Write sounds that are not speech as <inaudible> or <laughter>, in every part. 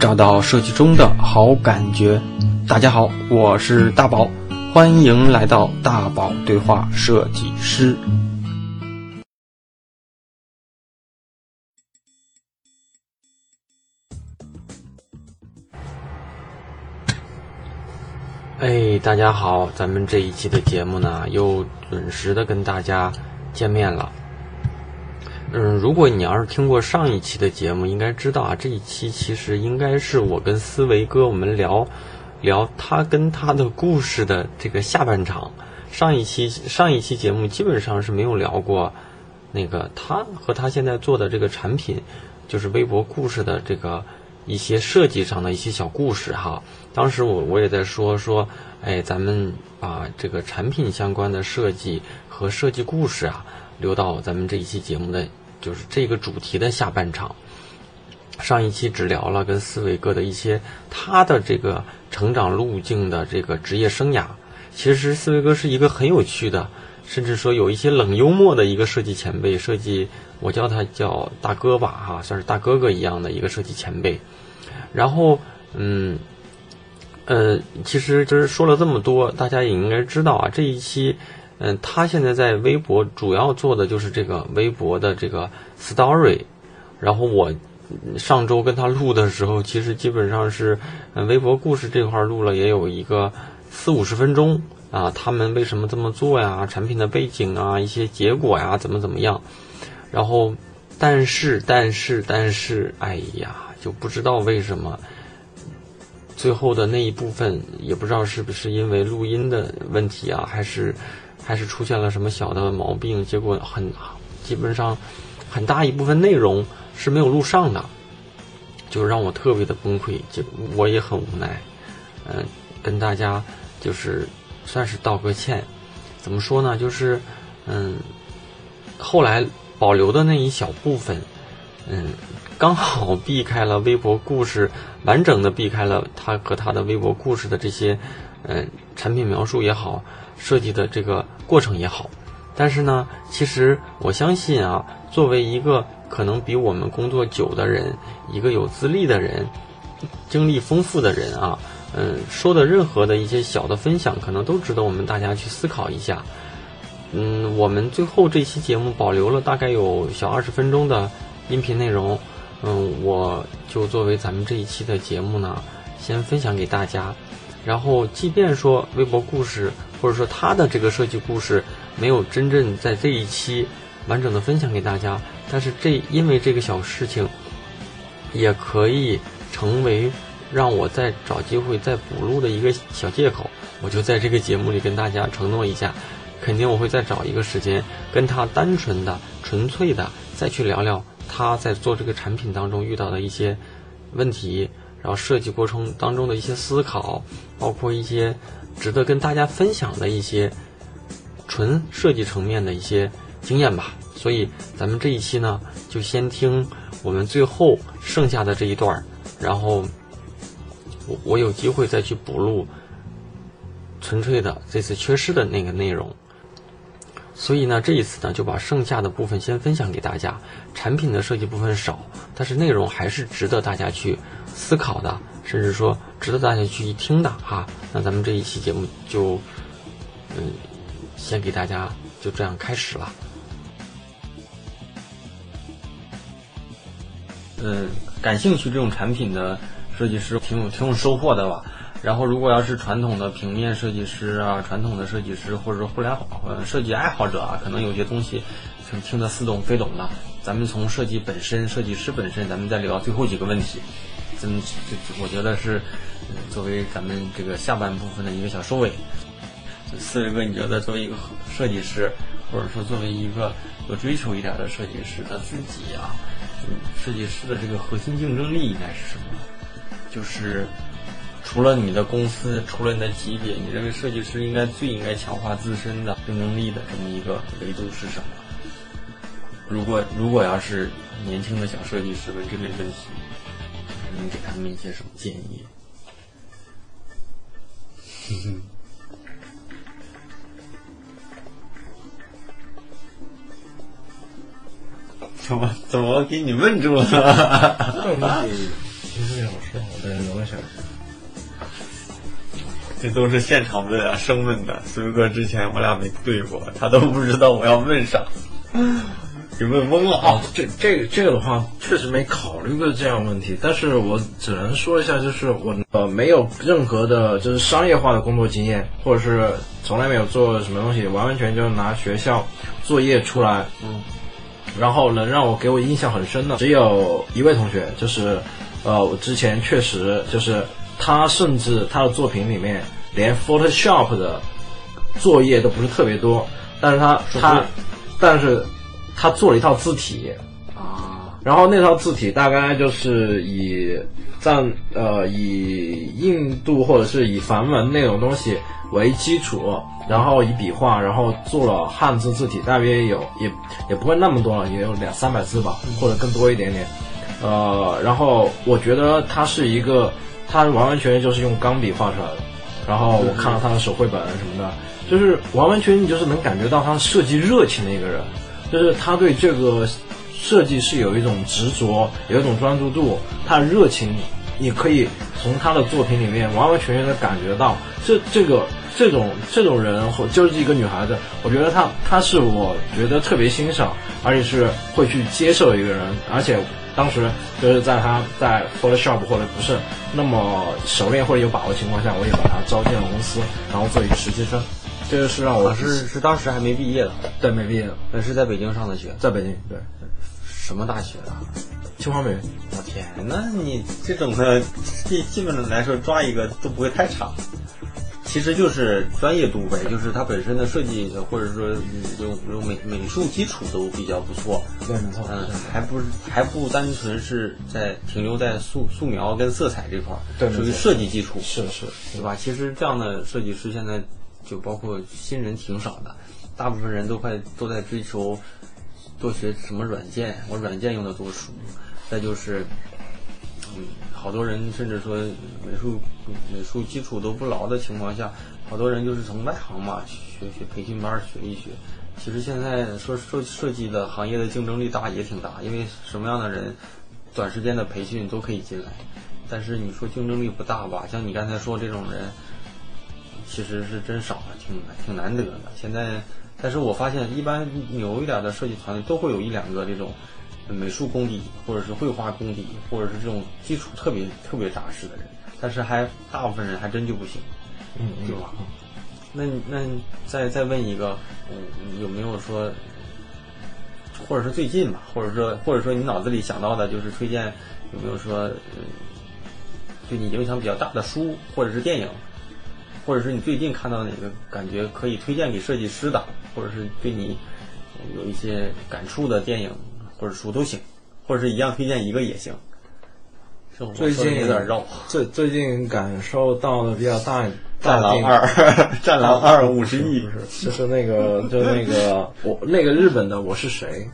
找到设计中的好感觉。大家好，我是大宝，欢迎来到大宝对话设计师。哎，大家好，咱们这一期的节目呢，又准时的跟大家见面了。嗯，如果你要是听过上一期的节目，应该知道啊，这一期其实应该是我跟思维哥我们聊聊他跟他的故事的这个下半场。上一期上一期节目基本上是没有聊过那个他和他现在做的这个产品，就是微博故事的这个一些设计上的一些小故事哈。当时我我也在说说，哎，咱们把这个产品相关的设计和设计故事啊，留到咱们这一期节目的。就是这个主题的下半场，上一期只聊了跟思维哥的一些他的这个成长路径的这个职业生涯。其实思维哥是一个很有趣的，甚至说有一些冷幽默的一个设计前辈，设计我叫他叫大哥吧，哈，算是大哥哥一样的一个设计前辈。然后，嗯，呃，其实就是说了这么多，大家也应该知道啊，这一期。嗯，他现在在微博主要做的就是这个微博的这个 story，然后我上周跟他录的时候，其实基本上是微博故事这块录了也有一个四五十分钟啊，他们为什么这么做呀？产品的背景啊，一些结果呀，怎么怎么样？然后，但是但是但是，哎呀，就不知道为什么最后的那一部分，也不知道是不是因为录音的问题啊，还是。还是出现了什么小的毛病，结果很基本上很大一部分内容是没有录上的，就让我特别的崩溃，就我也很无奈，嗯，跟大家就是算是道个歉。怎么说呢？就是嗯，后来保留的那一小部分，嗯，刚好避开了微博故事，完整的避开了他和他的微博故事的这些嗯产品描述也好。设计的这个过程也好，但是呢，其实我相信啊，作为一个可能比我们工作久的人，一个有资历的人，经历丰富的人啊，嗯，说的任何的一些小的分享，可能都值得我们大家去思考一下。嗯，我们最后这期节目保留了大概有小二十分钟的音频内容，嗯，我就作为咱们这一期的节目呢，先分享给大家。然后，即便说微博故事。或者说他的这个设计故事没有真正在这一期完整的分享给大家，但是这因为这个小事情，也可以成为让我再找机会再补录的一个小借口。我就在这个节目里跟大家承诺一下，肯定我会再找一个时间跟他单纯的、纯粹的再去聊聊他在做这个产品当中遇到的一些问题，然后设计过程当中的一些思考，包括一些。值得跟大家分享的一些纯设计层面的一些经验吧，所以咱们这一期呢，就先听我们最后剩下的这一段然后我我有机会再去补录纯粹的这次缺失的那个内容。所以呢，这一次呢，就把剩下的部分先分享给大家。产品的设计部分少，但是内容还是值得大家去思考的。甚至说值得大家去一听的哈，那咱们这一期节目就，嗯，先给大家就这样开始了。嗯，感兴趣这种产品的设计师挺有挺有收获的吧。然后，如果要是传统的平面设计师啊，传统的设计师或者说互联网设计爱好者啊，可能有些东西听听得似懂非懂的。咱们从设计本身，设计师本身，咱们再聊最后几个问题。真，就我觉得是作为咱们这个下半部分的一个小收尾。四维哥，你觉得作为一个设计师，或者说作为一个有追求一点的设计师，他自己啊，设计师的这个核心竞争力应该是什么？就是除了你的公司，除了你的级别，你认为设计师应该最应该强化自身的竞争力的这么一个维度是什么？如果如果要是年轻的小设计师问这类问题。能给他们一些什么建议？<laughs> 怎么怎么给你问住了？其实老师好下。这都是现场问啊，生问的。孙哥之前我俩没对过，他都不知道我要问啥，给问懵了啊！这这个这个的话，确实没考虑过这样问题，但是我只能说一下，就是我呃没有任何的就是商业化的工作经验，或者是从来没有做什么东西，完完全就拿学校作业出来，嗯，然后能让我给我印象很深的，只有一位同学，就是呃我之前确实就是他甚至他的作品里面连 Photoshop 的作业都不是特别多，但是他他但是他做了一套字体，啊，然后那套字体大概就是以占呃以印度或者是以梵文那种东西为基础，然后以笔画，然后做了汉字字体，大约有也也不会那么多了，也有两三百字吧，或者更多一点点。呃，然后我觉得它是一个，它完完全全就是用钢笔画出来的。然后我看了他的手绘本什么的，就是完完全全你就是能感觉到他设计热情的一个人，就是他对这个设计是有一种执着，有一种专注度，他的热情，你可以从他的作品里面完完全全的感觉到，这这个这种这种人，或就是一个女孩子，我觉得她她是我觉得特别欣赏，而且是会去接受一个人，而且当时就是在他在 Photoshop 或者不是那么熟练或者有把握情况下，我也把她招进了公司，然后做一个实习生，这个是让我我是是当时还没毕业的，对没毕业的，那是在北京上的学，在北京对什么大学啊？清华美院。我天，那你这种的基基本上来说抓一个都不会太差。其实就是专业度呗，就是它本身的设计或者说嗯有有美美术基础都比较不错，对，没错，嗯，还不是还不单纯是在停留在素素描跟色彩这块儿，属于对没错设计基础，是是，对吧？其实这样的设计师现在就包括新人挺少的，大部分人都快都在追求多学什么软件，我软件用的多熟，再就是，嗯，好多人甚至说美术美术基础都不牢的情况下，好多人就是从外行嘛学学培训班学一学。其实现在说设设计的行业的竞争力大也挺大，因为什么样的人，短时间的培训都可以进来。但是你说竞争力不大吧？像你刚才说这种人，其实是真少，挺挺难得的。现在，但是我发现一般牛一点的设计团队都会有一两个这种美术功底，或者是绘画功底，或者是这种基础特别特别扎实的人。但是还大部分人还真就不行，嗯对吧？那那再再问一个，嗯，有没有说，或者是最近吧，或者说或者说你脑子里想到的，就是推荐有没有说，嗯，对你影响比较大的书或者是电影，或者是你最近看到哪个感觉可以推荐给设计师的，或者是对你有一些感触的电影或者书都行，或者是一样推荐一个也行。最近有点绕。最最近感受到的比较大，战狼大二，<laughs> 战狼二五十亿不是，就是那个，<laughs> 就那个我那个日本的我是谁？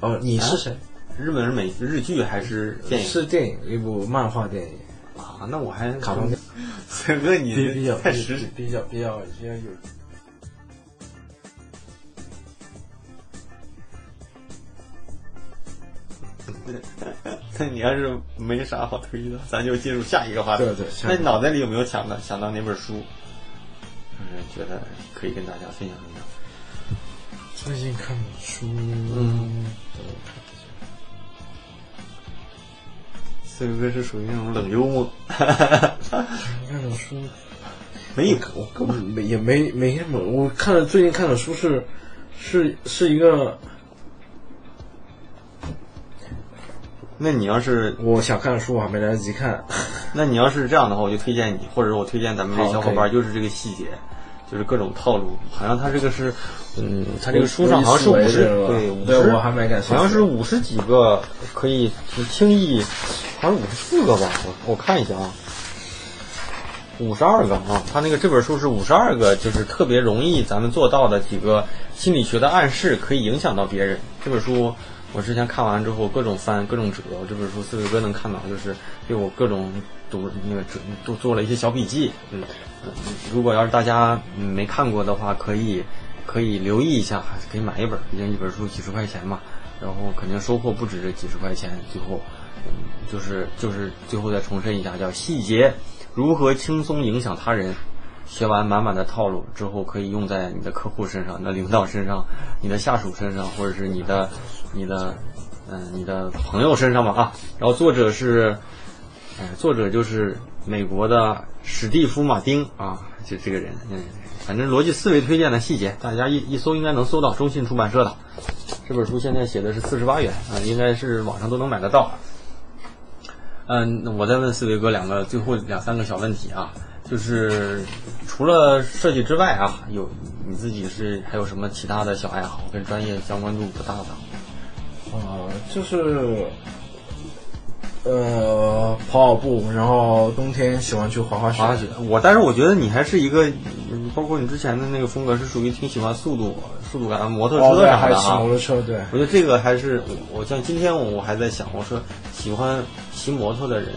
哦，你是谁？日本是美日剧还是电影？是电影，一部漫画电影，啊，那我还卡通片，森哥你比比较太实比较比较比较有。<laughs> 那你要是没啥好推的，咱就进入下一个话题。对对那你脑袋里有没有想到想到哪本书？就是觉得可以跟大家分享分享。最近看的书，嗯森哥是属于那种冷幽默，看的书没有我根本没也没没什么。我看的最近看的书是是是一个那你要是我想看的书，我还没来得及看。那你要是这样的话，我就推荐你，或者我推荐咱们这小伙伴，就是这个细节，就是各种套路。好像他这个是，嗯，他这个书上好像是五十，对，五十，我还没感兴趣好像是五十几个可以轻易，好像五十四个吧，我我看一下啊，五十二个啊，他那个这本书是五十二个，就是特别容易咱们做到的几个心理学的暗示，可以影响到别人。这本书我之前看完之后，各种翻，各种折。这本书四位哥能看到，就是对我各种读那个准都做了一些小笔记。嗯，如果要是大家没看过的话，可以可以留意一下，还是可以买一本，毕竟一本书几十块钱嘛。然后肯定收获不止这几十块钱，最后就是就是最后再重申一下，叫细节如何轻松影响他人。学完满满的套路之后，可以用在你的客户身上、你的领导身上、你的下属身上，或者是你的、你的，嗯，你的朋友身上吧啊。然后作者是，作者就是美国的史蒂夫·马丁啊，就这个人，嗯，反正逻辑思维推荐的细节，大家一一搜应该能搜到，中信出版社的这本书现在写的是四十八元啊，应该是网上都能买得到。嗯，我再问思维哥两个最后两三个小问题啊。就是除了设计之外啊，有你自己是还有什么其他的小爱好，跟专业相关度不大的？呃，就是呃跑跑步，然后冬天喜欢去滑滑雪。我但是我觉得你还是一个，包括你之前的那个风格是属于挺喜欢速度、速度感、摩托车啥的哈。骑摩托车，对。我觉得这个还是我像今天我我还在想，我说喜欢骑摩托的人。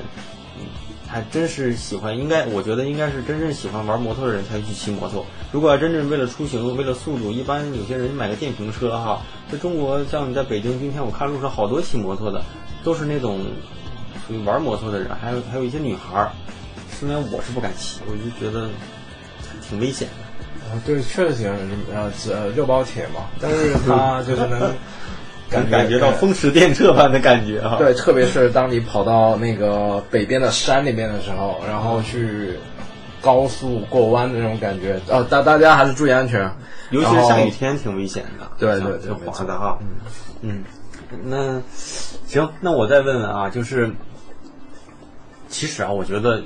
还真是喜欢，应该我觉得应该是真正喜欢玩摩托的人才去骑摩托。如果要真正为了出行、为了速度，一般有些人买个电瓶车哈。在中国，像你在北京，今天我看路上好多骑摩托的，都是那种玩摩托的人，还有还有一些女孩儿。虽然我是不敢骑，我就觉得挺危险的。啊，对，确实挺呃呃六包铁嘛，但是他就是能。<laughs> 感感觉到风驰电掣般的感觉哈，对，特别是当你跑到那个北边的山里面的时候，然后去高速过弯的那种感觉，哦，大大家还是注意安全，尤其是下雨天挺危险的，对对，挺滑的哈，嗯嗯，那行，那我再问问啊，就是其实啊，我觉得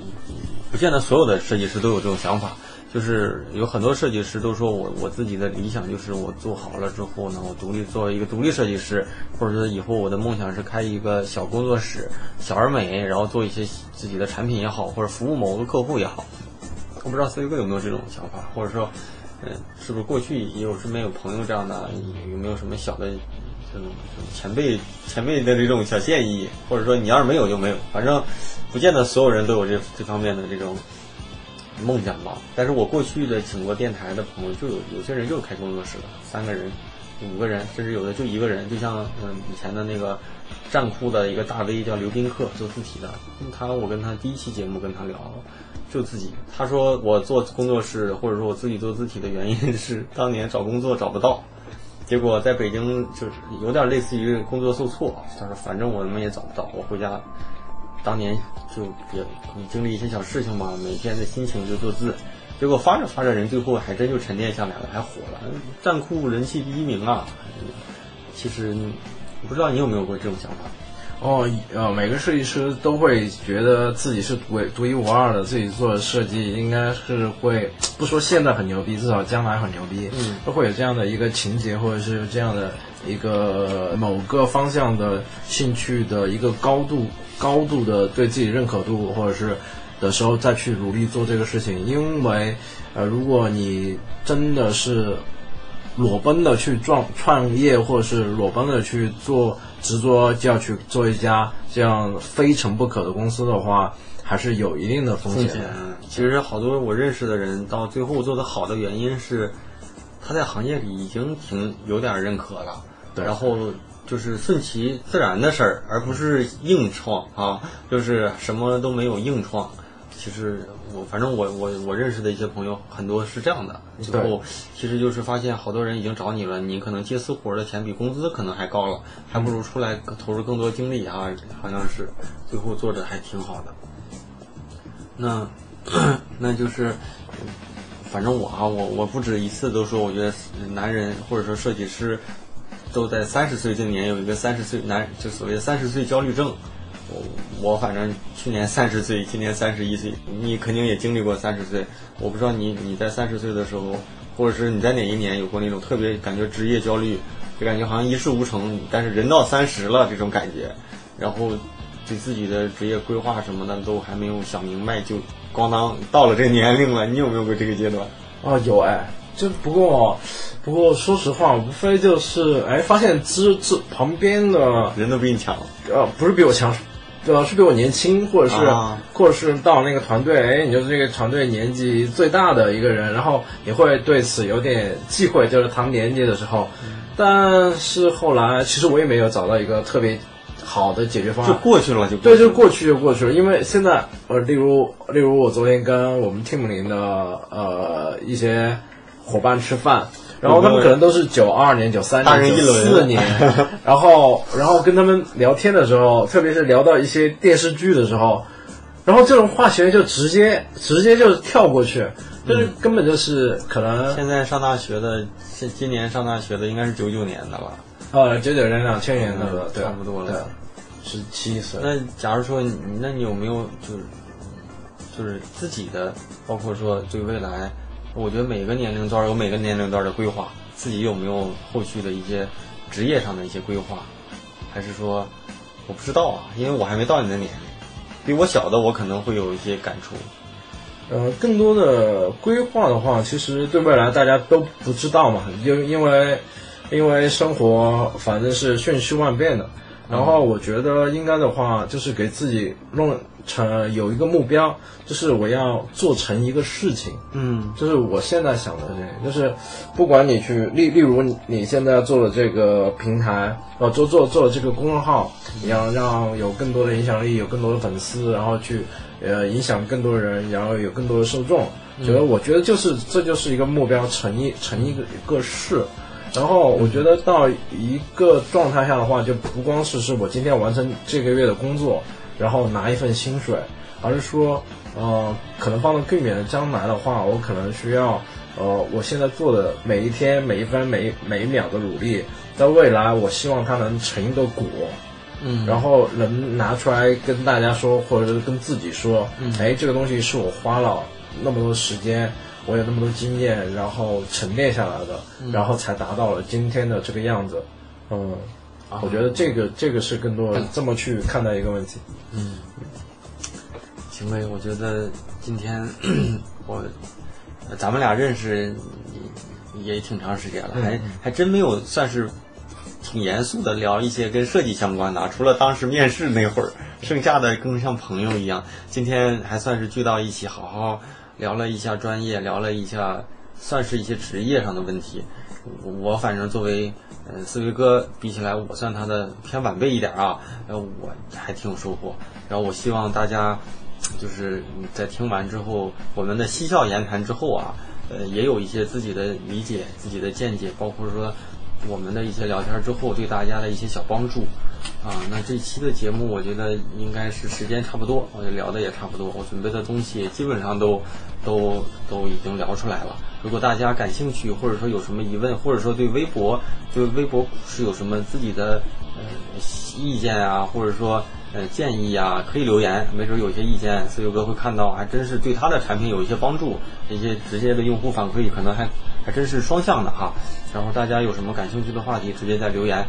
不见得所有的设计师都有这种想法。就是有很多设计师都说我我自己的理想就是我做好了之后呢，我独立作为一个独立设计师，或者说以后我的梦想是开一个小工作室，小而美，然后做一些自己的产品也好，或者服务某个客户也好。我不知道思维哥有没有这种想法，或者说，嗯，是不是过去也有身边有朋友这样的，有没有什么小的这种前辈前辈的这种小建议，或者说你要是没有就没有，反正不见得所有人都有这这方面的这种。梦想吧，但是我过去的请过电台的朋友，就有有些人就是开工作室的，三个人、五个人，甚至有的就一个人，就像嗯以前的那个战酷的一个大 V 叫刘宾客做字体的，他我跟他第一期节目跟他聊，就自己。他说我做工作室或者说我自己做字体的原因是当年找工作找不到，结果在北京就是有点类似于工作受挫，他说反正我们也找不到，我回家。当年就也经历一些小事情嘛，每天的心情就做字，结果发着发着人最后还真就沉淀下来了，还火了，战酷人气第一名啊！其实我不知道你有没有过这种想法？哦，呃，每个设计师都会觉得自己是独独一无二的，自己做的设计应该是会不说现在很牛逼，至少将来很牛逼，嗯，都会有这样的一个情节，或者是这样的一个某个方向的兴趣的一个高度。高度的对自己认可度，或者是的时候再去努力做这个事情，因为，呃，如果你真的是裸奔的去创创业，或者是裸奔的去做执着就要去做一家这样非成不可的公司的话，还是有一定的风险。其实好多我认识的人到最后做的好的原因是，他在行业里已经挺有点认可了，然后。就是顺其自然的事儿，而不是硬创啊！就是什么都没有硬创。其实我反正我我我认识的一些朋友很多是这样的，最后其实就是发现好多人已经找你了，你可能接私活的钱比工资可能还高了，还不如出来投入更多精力啊！好像是最后做的还挺好的。那 <clears throat> 那就是反正我啊，我我不止一次都说，我觉得男人或者说设计师。都在三十岁这年有一个三十岁男，就所谓的三十岁焦虑症。我我反正去年三十岁，今年三十一岁，你肯定也经历过三十岁。我不知道你你在三十岁的时候，或者是你在哪一年有过那种特别感觉职业焦虑，就感觉好像一事无成，但是人到三十了这种感觉，然后对自己的职业规划什么的都还没有想明白，就咣当到了这个年龄了。你有没有过这个阶段？啊，有哎。就不过，不过说实话，无非就是哎，发现之之旁边的人都比你强，呃，不是比我强，呃，是比我年轻，或者是，或者是到那个团队，哎，你就是这个团队年纪最大的一个人，然后你会对此有点忌讳，就是谈年纪的时候。但是后来，其实我也没有找到一个特别好的解决方案就。过去了，就对，就过去就过去了。因为现在，呃，例如，例如我昨天跟我们 team 里的呃一些伙伴吃饭，然后他们可能都是九二年、九三年、九四年，<laughs> 然后然后跟他们聊天的时候，特别是聊到一些电视剧的时候，然后这种话题就直接直接就跳过去，就是根本就是可能现在上大学的，现今年上大学的应该是九九年的吧。呃九九年、两千年的了，对，差不多了对，十七岁。那假如说你，那你有没有就是就是自己的，包括说对未来，我觉得每个年龄段有每个年龄段的规划，自己有没有后续的一些职业上的一些规划，还是说我不知道啊，因为我还没到你的年龄，比我小的我可能会有一些感触。呃，更多的规划的话，其实对未来大家都不知道嘛，因因为因为生活反正是瞬息万变的。然后我觉得应该的话，就是给自己弄成有一个目标，就是我要做成一个事情。嗯就是我现在想的这个，就是不管你去例例如你你现在做的这个平台，呃，做做做的这个公众号，你要让有更多的影响力，有更多的粉丝，然后去呃影响更多人，然后有更多的受众。觉得我觉得就是这就是一个目标，成一成一个一个事。然后我觉得到一个状态下的话，就不光是是我今天完成这个月的工作，然后拿一份薪水，而是说，呃，可能放到更远的将来的话，我可能需要，呃，我现在做的每一天、每一分、每一每一秒的努力，在未来，我希望它能成一个果，嗯，然后能拿出来跟大家说，或者是跟自己说，嗯。哎，这个东西是我花了那么多时间，我有那么多经验，然后沉淀下来的，然后才达到了今天的这个样子。嗯，我觉得这个这个是更多这么去看待一个问题。嗯行呗，我觉得今天 <coughs> 我呃咱们俩认识也也挺长时间了，还还真没有算是挺严肃的聊一些跟设计相关的啊，除了当时面试那会儿，剩下的更像朋友一样。今天还算是聚到一起，好好聊了一下专业，聊了一下算是一些职业上的问题。我反正作为呃思维哥比起来，我算他的偏晚辈一点啊，呃我还挺有收获。然后我希望大家就是在听完之后，我们的嬉笑言谈之后啊，呃，也有一些自己的理解、自己的见解，包括说我们的一些聊天之后对大家的一些小帮助啊。那这期的节目，我觉得应该是时间差不多，我就聊的也差不多，我准备的东西基本上都都都已经聊出来了。如果大家感兴趣，或者说有什么疑问，或者说对微博对微博是有什么自己的呃意见啊，或者说呃建议啊，可以留言，没准有些意见四友哥会看到，还真是对他的产品有一些帮助，一些直接的用户反馈可能还还真是双向的哈。然后大家有什么感兴趣的话题，直接在留言。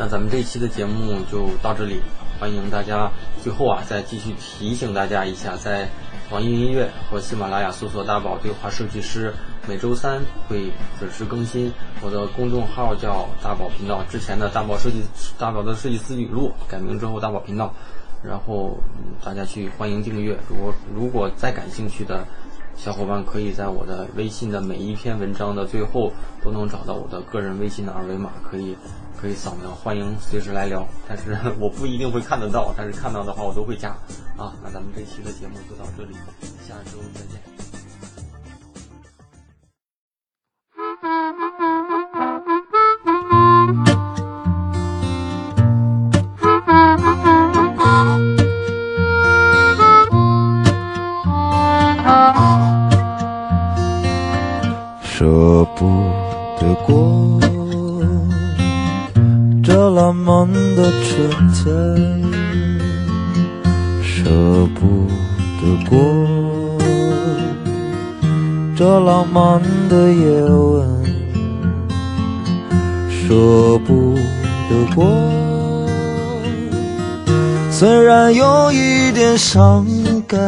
那咱们这期的节目就到这里，欢迎大家最后啊再继续提醒大家一下，在网易云音乐和喜马拉雅搜索“大宝对话设计师”，每周三会准时更新。我的公众号叫大宝频道，之前的大宝设计大宝的设计师语录改名之后大宝频道，然后大家去欢迎订阅。如果如果再感兴趣的。小伙伴可以在我的微信的每一篇文章的最后都能找到我的个人微信的二维码，可以可以扫描，欢迎随时来聊。但是我不一定会看得到，但是看到的话我都会加啊。那咱们这期的节目就到这里，下周再见。点伤感，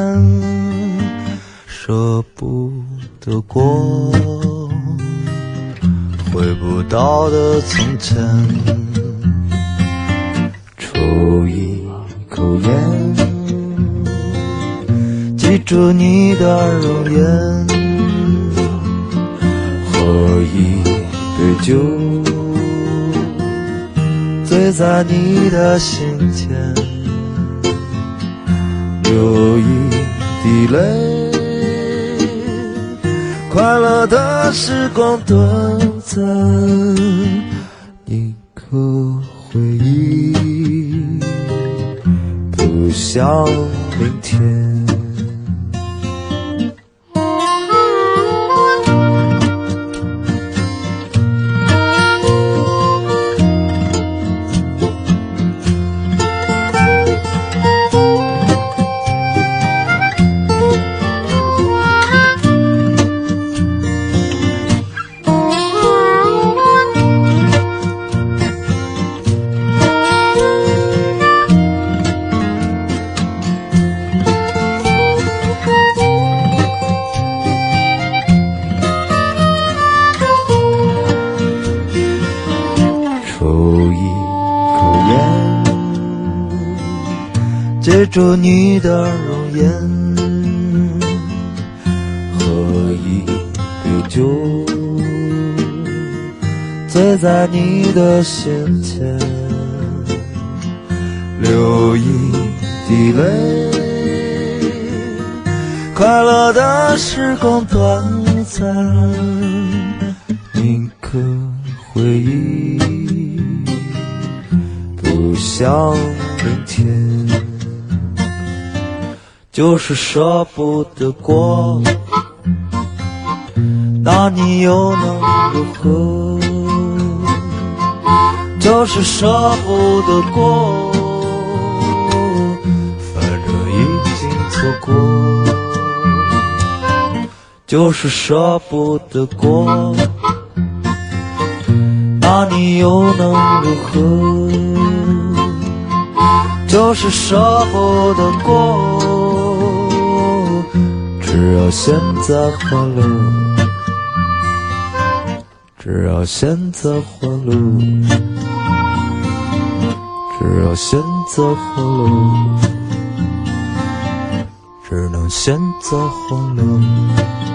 舍不得过。回不到的从前，抽一口烟，记住你的容颜，喝一杯酒，醉醉在你的心间，有一滴泪。快乐的时光短暂，一个回忆，不想明天。接住你的容颜，喝一杯酒，醉在你的心前，流一滴泪。快乐的时光短暂，铭刻回忆，不想明天，就是舍不得过，那你又能如何？就是舍不得过，反正已经错过。就是舍不得过，那你又能如何？就是舍不得过，只要现在欢乐，只要现在欢乐，只要现在欢乐，只能现在欢乐。